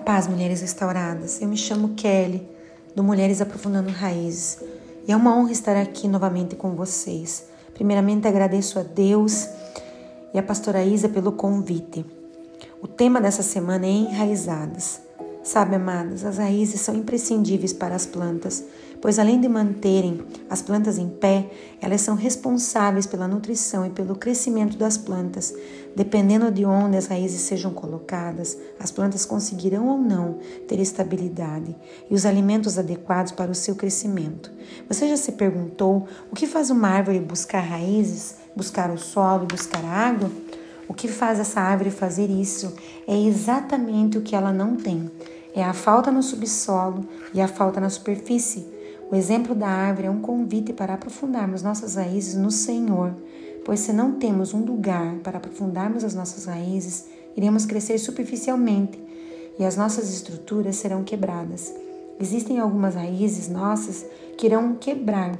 paz, mulheres restauradas. Eu me chamo Kelly, do Mulheres Aprofundando Raízes, e é uma honra estar aqui novamente com vocês. Primeiramente, agradeço a Deus e a pastora Isa pelo convite. O tema dessa semana é Enraizadas. Sabe, amadas, as raízes são imprescindíveis para as plantas, pois além de manterem as plantas em pé, elas são responsáveis pela nutrição e pelo crescimento das plantas. Dependendo de onde as raízes sejam colocadas, as plantas conseguirão ou não ter estabilidade e os alimentos adequados para o seu crescimento. Você já se perguntou o que faz uma árvore buscar raízes, buscar o solo buscar a água? O que faz essa árvore fazer isso é exatamente o que ela não tem: é a falta no subsolo e a falta na superfície. O exemplo da árvore é um convite para aprofundarmos nossas raízes no Senhor, pois se não temos um lugar para aprofundarmos as nossas raízes, iremos crescer superficialmente e as nossas estruturas serão quebradas. Existem algumas raízes nossas que irão quebrar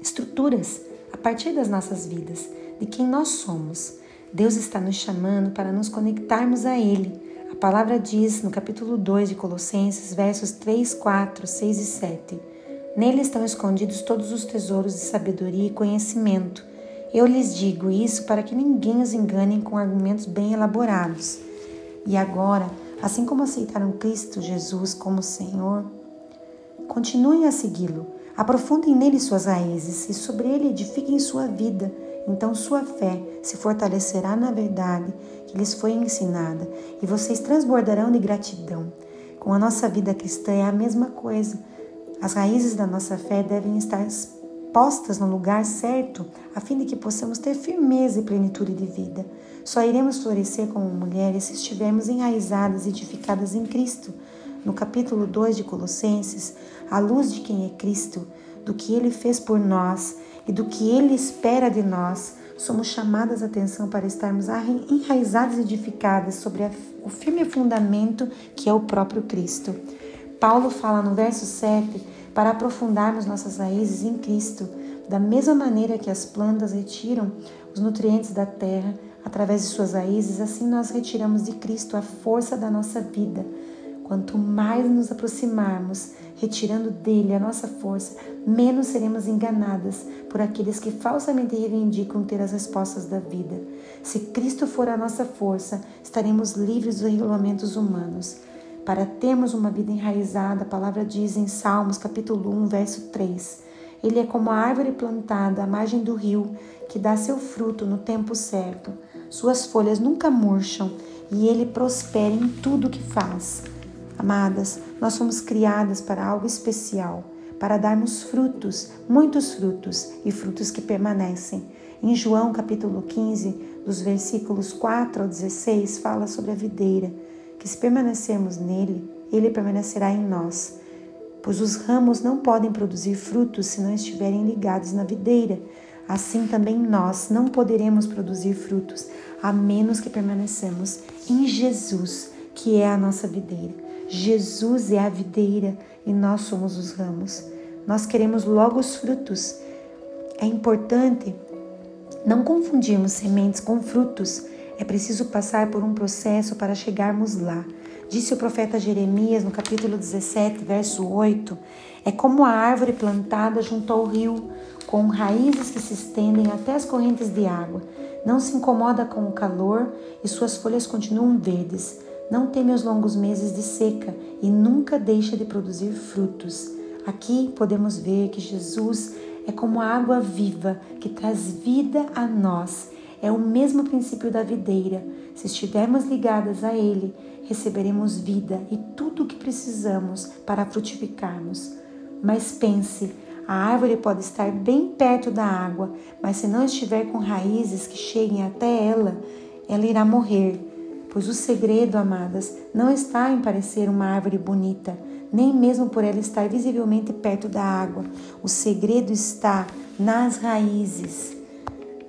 estruturas a partir das nossas vidas, de quem nós somos. Deus está nos chamando para nos conectarmos a Ele. A palavra diz no capítulo 2 de Colossenses, versos 3, 4, 6 e 7. Nele estão escondidos todos os tesouros de sabedoria e conhecimento. Eu lhes digo isso para que ninguém os engane com argumentos bem elaborados. E agora, assim como aceitaram Cristo Jesus como Senhor, continuem a segui-lo. Aprofundem nele suas raízes e sobre ele edifiquem sua vida então sua fé se fortalecerá na verdade que lhes foi ensinada e vocês transbordarão de gratidão. Com a nossa vida cristã é a mesma coisa. As raízes da nossa fé devem estar postas no lugar certo, a fim de que possamos ter firmeza e plenitude de vida. Só iremos florescer como mulheres se estivermos enraizadas e edificadas em Cristo. No capítulo 2 de Colossenses, à luz de quem é Cristo, do que ele fez por nós e do que Ele espera de nós, somos chamadas a atenção para estarmos enraizadas e edificadas sobre o firme fundamento que é o próprio Cristo. Paulo fala no verso 7 para aprofundarmos nossas raízes em Cristo, da mesma maneira que as plantas retiram os nutrientes da terra através de suas raízes, assim nós retiramos de Cristo a força da nossa vida. Quanto mais nos aproximarmos retirando dele a nossa força, menos seremos enganadas por aqueles que falsamente reivindicam ter as respostas da vida. Se Cristo for a nossa força, estaremos livres dos regulamentos humanos. Para termos uma vida enraizada, a palavra diz em Salmos capítulo 1, verso 3: Ele é como a árvore plantada à margem do rio, que dá seu fruto no tempo certo. Suas folhas nunca murcham e ele prospera em tudo que faz. Amadas, nós fomos criadas para algo especial, para darmos frutos, muitos frutos e frutos que permanecem. Em João capítulo 15, dos versículos 4 ao 16, fala sobre a videira, que se permanecermos nele, ele permanecerá em nós. Pois os ramos não podem produzir frutos se não estiverem ligados na videira. Assim também nós não poderemos produzir frutos a menos que permanecemos em Jesus, que é a nossa videira. Jesus é a videira e nós somos os ramos. Nós queremos logo os frutos. É importante não confundirmos sementes com frutos. É preciso passar por um processo para chegarmos lá. Disse o profeta Jeremias no capítulo 17, verso 8: É como a árvore plantada junto ao rio, com raízes que se estendem até as correntes de água. Não se incomoda com o calor e suas folhas continuam verdes não teme os longos meses de seca e nunca deixa de produzir frutos. Aqui podemos ver que Jesus é como a água viva que traz vida a nós. É o mesmo princípio da videira. Se estivermos ligadas a Ele, receberemos vida e tudo o que precisamos para frutificarmos. Mas pense, a árvore pode estar bem perto da água, mas se não estiver com raízes que cheguem até ela, ela irá morrer Pois o segredo, amadas, não está em parecer uma árvore bonita, nem mesmo por ela estar visivelmente perto da água. O segredo está nas raízes.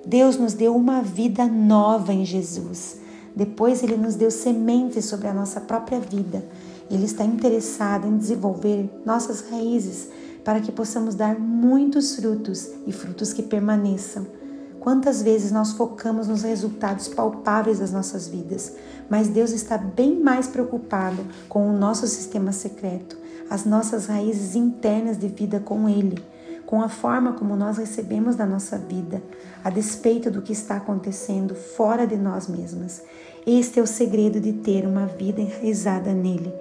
Deus nos deu uma vida nova em Jesus. Depois, Ele nos deu sementes sobre a nossa própria vida. Ele está interessado em desenvolver nossas raízes para que possamos dar muitos frutos e frutos que permaneçam. Quantas vezes nós focamos nos resultados palpáveis das nossas vidas, mas Deus está bem mais preocupado com o nosso sistema secreto, as nossas raízes internas de vida com Ele, com a forma como nós recebemos da nossa vida, a despeito do que está acontecendo fora de nós mesmas. Este é o segredo de ter uma vida enraizada nele.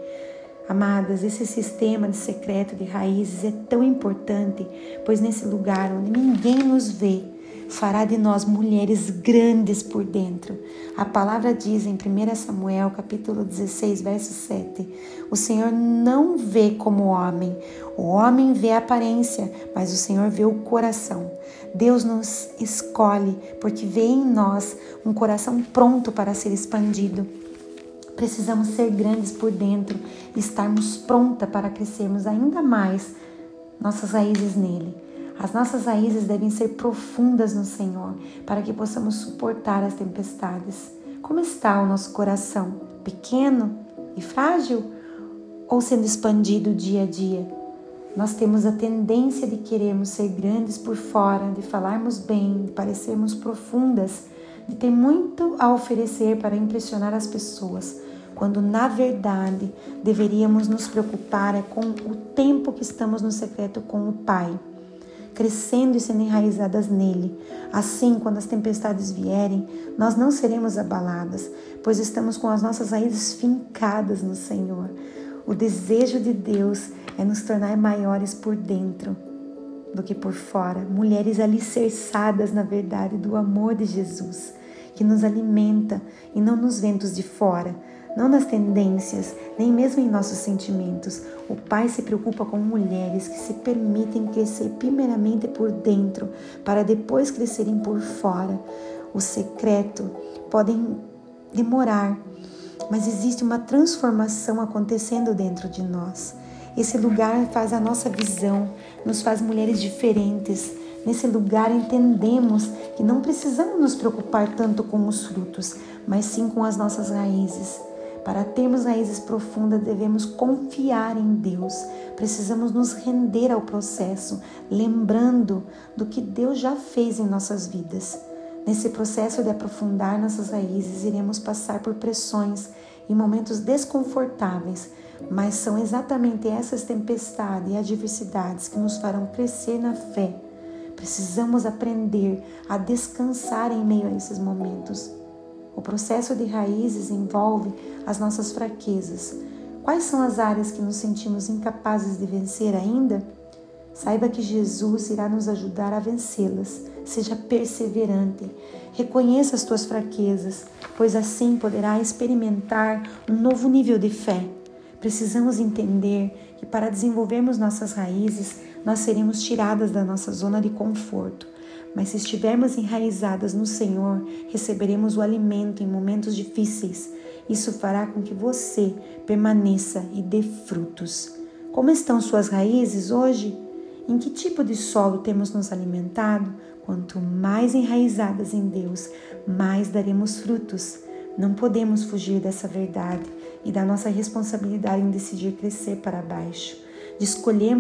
Amadas, esse sistema de secreto de raízes é tão importante, pois nesse lugar onde ninguém nos vê, fará de nós mulheres grandes por dentro. A palavra diz em 1 Samuel, capítulo 16, verso 7: O Senhor não vê como homem, o homem vê a aparência, mas o Senhor vê o coração. Deus nos escolhe porque vê em nós um coração pronto para ser expandido. Precisamos ser grandes por dentro e estarmos pronta para crescermos ainda mais nossas raízes nele. As nossas raízes devem ser profundas no Senhor para que possamos suportar as tempestades. Como está o nosso coração? Pequeno e frágil ou sendo expandido dia a dia? Nós temos a tendência de queremos ser grandes por fora, de falarmos bem, de parecermos profundas, de ter muito a oferecer para impressionar as pessoas, quando na verdade deveríamos nos preocupar é com o tempo que estamos no secreto com o Pai crescendo e sendo enraizadas nele. Assim, quando as tempestades vierem, nós não seremos abaladas, pois estamos com as nossas raízes fincadas no Senhor. O desejo de Deus é nos tornar maiores por dentro do que por fora, mulheres alicerçadas na verdade do amor de Jesus, que nos alimenta e não nos ventos de fora, não nas tendências, nem mesmo em nossos sentimentos. O Pai se preocupa com mulheres que se permitem crescer primeiramente por dentro, para depois crescerem por fora. O secreto podem demorar, mas existe uma transformação acontecendo dentro de nós. Esse lugar faz a nossa visão, nos faz mulheres diferentes. Nesse lugar entendemos que não precisamos nos preocupar tanto com os frutos, mas sim com as nossas raízes. Para termos raízes profundas, devemos confiar em Deus. Precisamos nos render ao processo, lembrando do que Deus já fez em nossas vidas. Nesse processo de aprofundar nossas raízes, iremos passar por pressões e momentos desconfortáveis, mas são exatamente essas tempestades e adversidades que nos farão crescer na fé. Precisamos aprender a descansar em meio a esses momentos. O processo de raízes envolve as nossas fraquezas. Quais são as áreas que nos sentimos incapazes de vencer ainda? Saiba que Jesus irá nos ajudar a vencê-las. Seja perseverante. Reconheça as tuas fraquezas, pois assim poderá experimentar um novo nível de fé. Precisamos entender que para desenvolvermos nossas raízes, nós seremos tiradas da nossa zona de conforto mas se estivermos enraizadas no Senhor, receberemos o alimento em momentos difíceis. Isso fará com que você permaneça e dê frutos. Como estão suas raízes hoje? Em que tipo de solo temos nos alimentado? Quanto mais enraizadas em Deus, mais daremos frutos. Não podemos fugir dessa verdade e da nossa responsabilidade em decidir crescer para baixo. De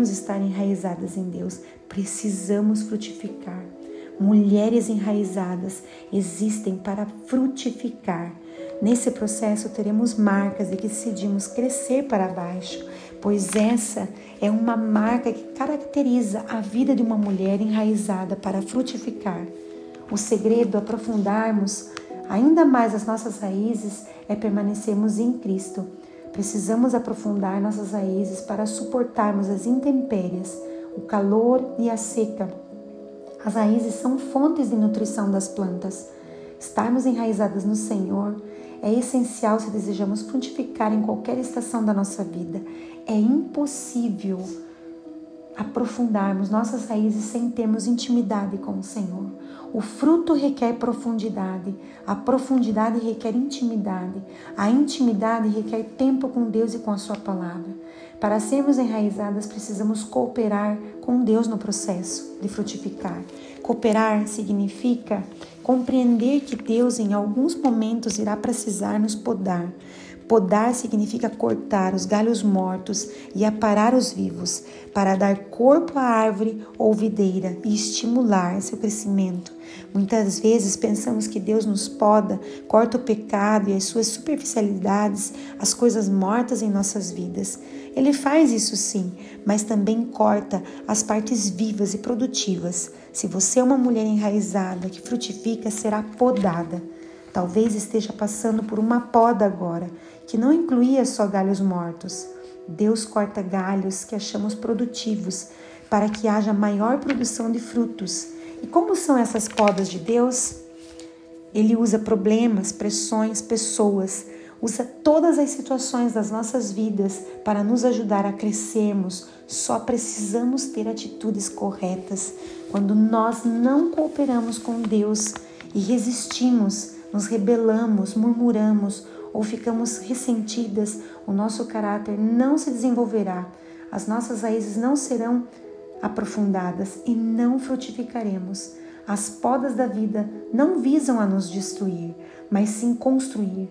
estar enraizadas em Deus, precisamos frutificar. Mulheres enraizadas existem para frutificar. Nesse processo teremos marcas de que decidimos crescer para baixo, pois essa é uma marca que caracteriza a vida de uma mulher enraizada para frutificar. O segredo aprofundarmos ainda mais as nossas raízes é permanecermos em Cristo. Precisamos aprofundar nossas raízes para suportarmos as intempérias, o calor e a seca as raízes são fontes de nutrição das plantas. Estarmos enraizadas no Senhor é essencial se desejamos frutificar em qualquer estação da nossa vida. É impossível aprofundarmos nossas raízes sem termos intimidade com o Senhor. O fruto requer profundidade, a profundidade requer intimidade, a intimidade requer tempo com Deus e com a Sua palavra. Para sermos enraizadas, precisamos cooperar com Deus no processo de frutificar. Cooperar significa compreender que Deus, em alguns momentos, irá precisar nos podar. Podar significa cortar os galhos mortos e aparar os vivos, para dar corpo à árvore ou videira e estimular seu crescimento. Muitas vezes pensamos que Deus nos poda, corta o pecado e as suas superficialidades, as coisas mortas em nossas vidas. Ele faz isso sim, mas também corta as partes vivas e produtivas. Se você é uma mulher enraizada que frutifica, será podada. Talvez esteja passando por uma poda agora, que não incluía só galhos mortos. Deus corta galhos que achamos produtivos para que haja maior produção de frutos. E como são essas podas de Deus? Ele usa problemas, pressões, pessoas, usa todas as situações das nossas vidas para nos ajudar a crescermos. Só precisamos ter atitudes corretas. Quando nós não cooperamos com Deus e resistimos, nos rebelamos, murmuramos ou ficamos ressentidas, o nosso caráter não se desenvolverá, as nossas raízes não serão aprofundadas e não frutificaremos. As podas da vida não visam a nos destruir, mas sim construir.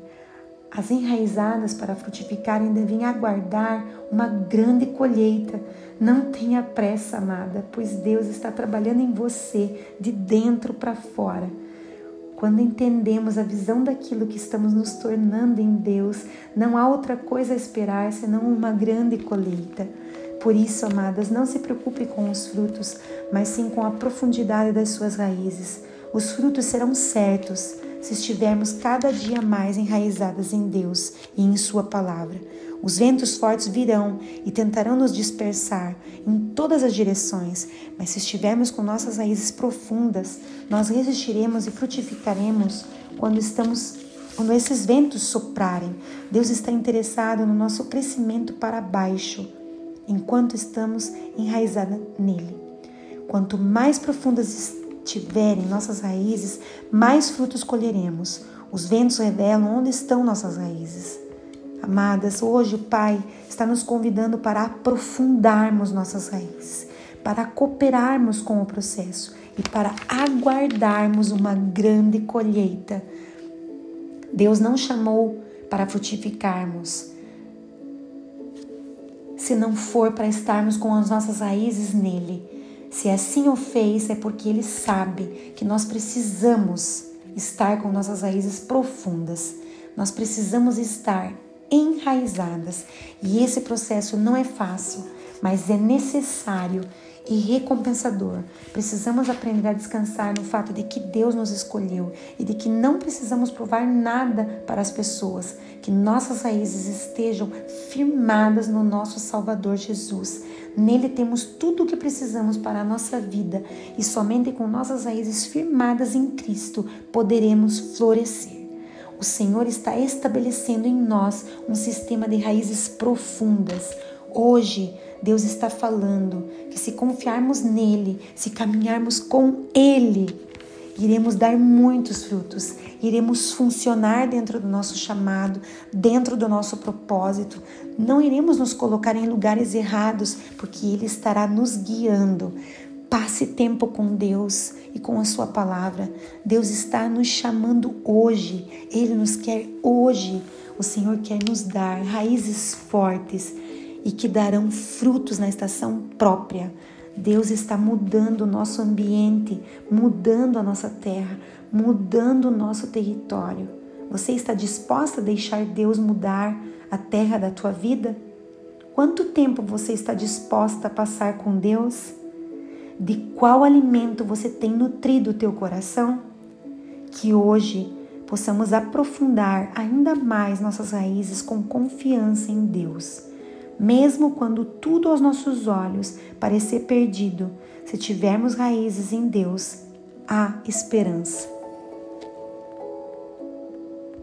As enraizadas para frutificarem devem aguardar uma grande colheita. Não tenha pressa, amada, pois Deus está trabalhando em você de dentro para fora. Quando entendemos a visão daquilo que estamos nos tornando em Deus, não há outra coisa a esperar senão uma grande colheita. Por isso, amadas, não se preocupe com os frutos, mas sim com a profundidade das suas raízes. Os frutos serão certos se estivermos cada dia mais enraizadas em Deus e em Sua palavra. Os ventos fortes virão e tentarão nos dispersar em todas as direções, mas se estivermos com nossas raízes profundas, nós resistiremos e frutificaremos quando estamos quando esses ventos soprarem. Deus está interessado no nosso crescimento para baixo enquanto estamos enraizadas nele. Quanto mais profundas estiverem nossas raízes, mais frutos colheremos. Os ventos revelam onde estão nossas raízes. Amadas, hoje o Pai está nos convidando para aprofundarmos nossas raízes, para cooperarmos com o processo e para aguardarmos uma grande colheita. Deus não chamou para frutificarmos, se não for para estarmos com as nossas raízes nele. Se assim o fez, é porque ele sabe que nós precisamos estar com nossas raízes profundas. Nós precisamos estar enraizadas. E esse processo não é fácil, mas é necessário e recompensador. Precisamos aprender a descansar no fato de que Deus nos escolheu e de que não precisamos provar nada para as pessoas, que nossas raízes estejam firmadas no nosso Salvador Jesus. Nele temos tudo o que precisamos para a nossa vida e somente com nossas raízes firmadas em Cristo poderemos florescer. O Senhor está estabelecendo em nós um sistema de raízes profundas. Hoje, Deus está falando que se confiarmos nele, se caminharmos com ele, iremos dar muitos frutos, iremos funcionar dentro do nosso chamado, dentro do nosso propósito. Não iremos nos colocar em lugares errados, porque ele estará nos guiando. Passe tempo com Deus e com a Sua palavra. Deus está nos chamando hoje. Ele nos quer hoje. O Senhor quer nos dar raízes fortes e que darão frutos na estação própria. Deus está mudando o nosso ambiente, mudando a nossa terra, mudando o nosso território. Você está disposta a deixar Deus mudar a terra da tua vida? Quanto tempo você está disposta a passar com Deus? De qual alimento você tem nutrido o teu coração? Que hoje possamos aprofundar ainda mais nossas raízes com confiança em Deus mesmo quando tudo aos nossos olhos parecer perdido, se tivermos raízes em Deus, há esperança.